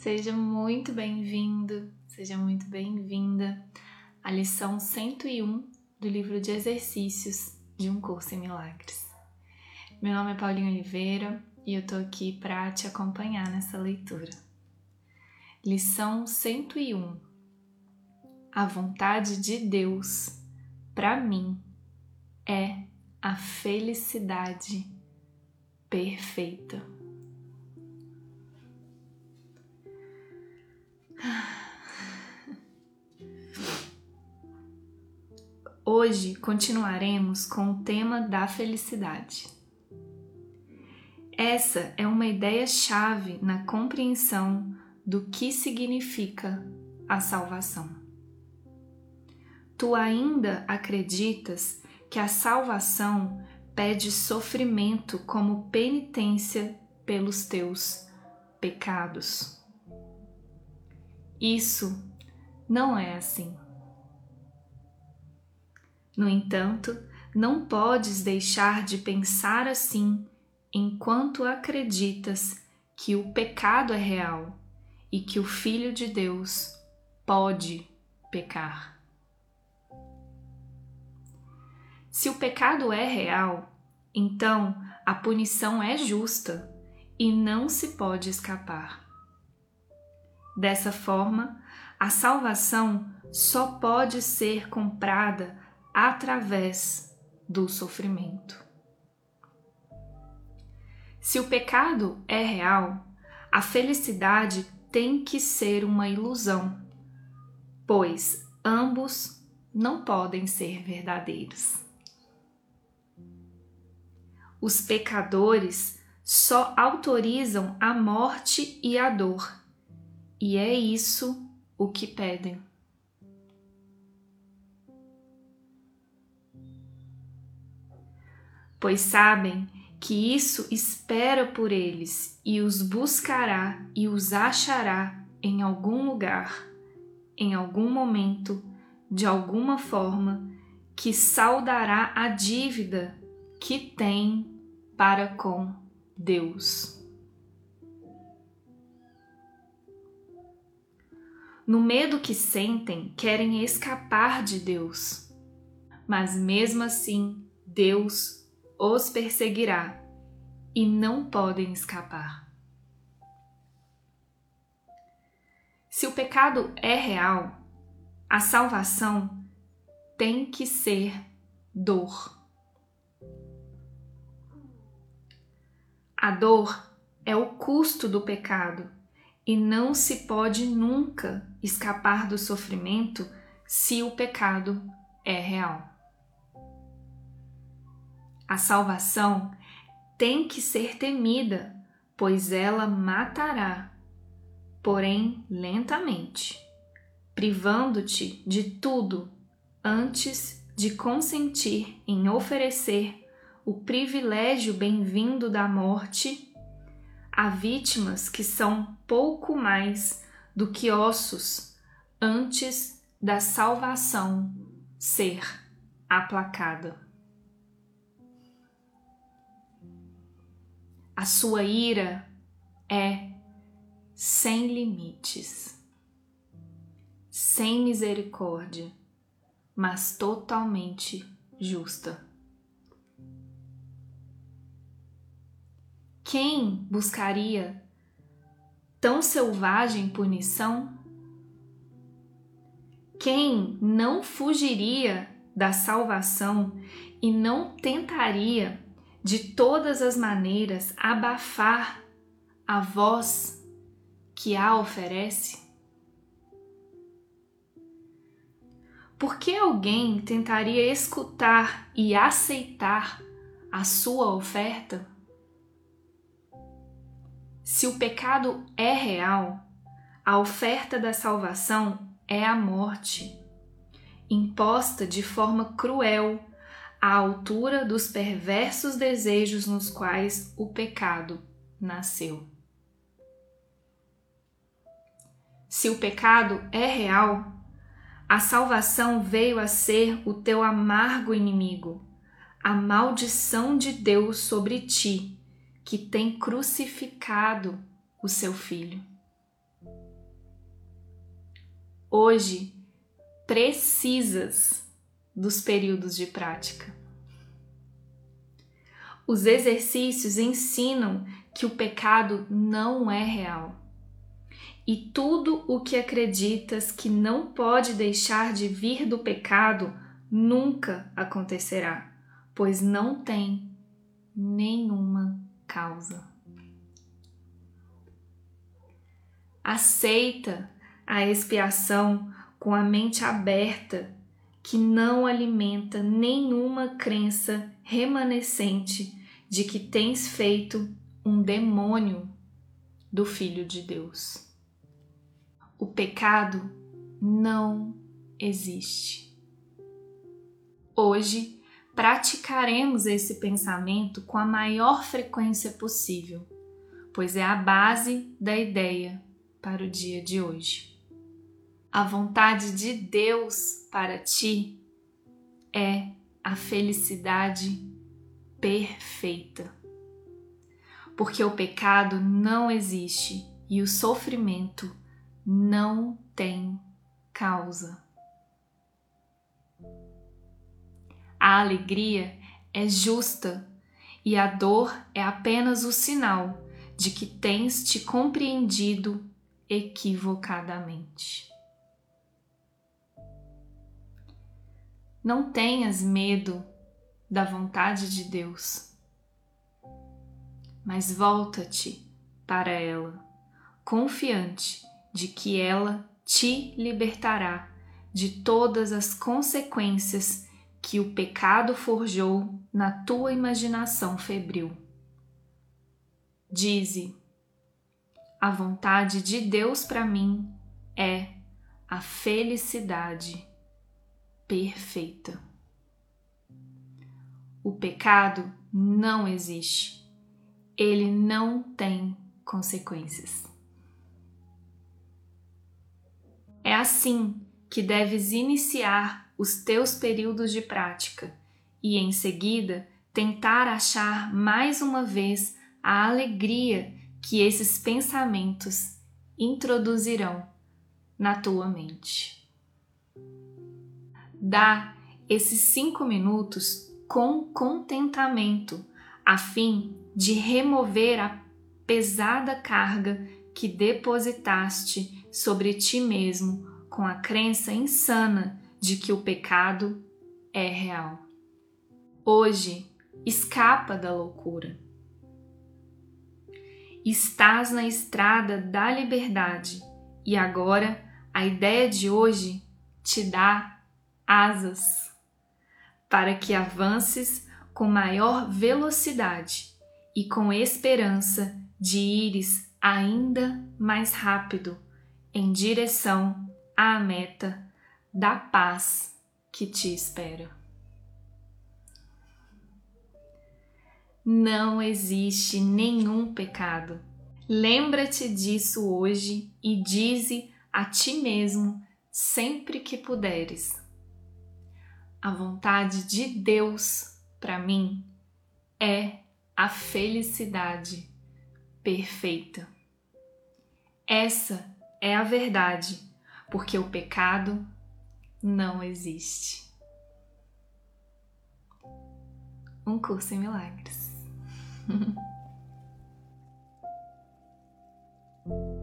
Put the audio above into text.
Seja muito bem-vindo, seja muito bem-vinda à lição 101 do livro de exercícios de um curso em milagres. Meu nome é Paulinho Oliveira e eu tô aqui para te acompanhar nessa leitura. Lição 101. A vontade de Deus para mim é a felicidade perfeita. Hoje continuaremos com o tema da felicidade. Essa é uma ideia-chave na compreensão do que significa a salvação. Tu ainda acreditas que a salvação pede sofrimento como penitência pelos teus pecados? Isso não é assim. No entanto, não podes deixar de pensar assim enquanto acreditas que o pecado é real e que o Filho de Deus pode pecar. Se o pecado é real, então a punição é justa e não se pode escapar. Dessa forma, a salvação só pode ser comprada através do sofrimento. Se o pecado é real, a felicidade tem que ser uma ilusão, pois ambos não podem ser verdadeiros. Os pecadores só autorizam a morte e a dor e é isso o que pedem. Pois sabem que isso espera por eles e os buscará e os achará em algum lugar, em algum momento, de alguma forma, que saldará a dívida que tem para com Deus. No medo que sentem, querem escapar de Deus. Mas mesmo assim, Deus os perseguirá e não podem escapar. Se o pecado é real, a salvação tem que ser dor. A dor é o custo do pecado e não se pode nunca escapar do sofrimento se o pecado é real. A salvação tem que ser temida, pois ela matará, porém lentamente, privando-te de tudo antes de consentir em oferecer o privilégio bem-vindo da morte a vítimas que são pouco mais do que ossos antes da salvação ser aplacada. A sua ira é sem limites, sem misericórdia, mas totalmente justa. Quem buscaria tão selvagem punição? Quem não fugiria da salvação e não tentaria de todas as maneiras abafar a voz que a oferece? Por que alguém tentaria escutar e aceitar a sua oferta? Se o pecado é real, a oferta da salvação é a morte, imposta de forma cruel à altura dos perversos desejos nos quais o pecado nasceu. Se o pecado é real, a salvação veio a ser o teu amargo inimigo, a maldição de Deus sobre ti que tem crucificado o seu filho. hoje precisas dos períodos de prática. Os exercícios ensinam que o pecado não é real. E tudo o que acreditas que não pode deixar de vir do pecado nunca acontecerá, pois não tem causa. Aceita a expiação com a mente aberta, que não alimenta nenhuma crença remanescente de que tens feito um demônio do Filho de Deus. O pecado não existe. Hoje, praticaremos esse pensamento com a maior frequência possível, pois é a base da ideia para o dia de hoje. A vontade de Deus para ti é a felicidade perfeita. Porque o pecado não existe e o sofrimento não tem causa. A alegria é justa e a dor é apenas o sinal de que tens te compreendido equivocadamente. Não tenhas medo da vontade de Deus, mas volta-te para ela, confiante de que ela te libertará de todas as consequências que o pecado forjou na tua imaginação febril. Dize: a vontade de Deus para mim é a felicidade perfeita. O pecado não existe. Ele não tem consequências. É assim que deves iniciar os teus períodos de prática e, em seguida, tentar achar mais uma vez a alegria que esses pensamentos introduzirão na tua mente. Dá esses cinco minutos com contentamento, a fim de remover a pesada carga que depositaste sobre ti mesmo com a crença insana de que o pecado é real. Hoje, escapa da loucura Estás na estrada da liberdade e agora a ideia de hoje te dá asas para que avances com maior velocidade e com esperança de ires ainda mais rápido em direção à meta da paz que te espera. não existe nenhum pecado. Lembra-te disso hoje e dize a ti mesmo sempre que puderes. A vontade de Deus para mim é a felicidade perfeita. Essa é a verdade, porque o pecado não existe. Um curso em milagres.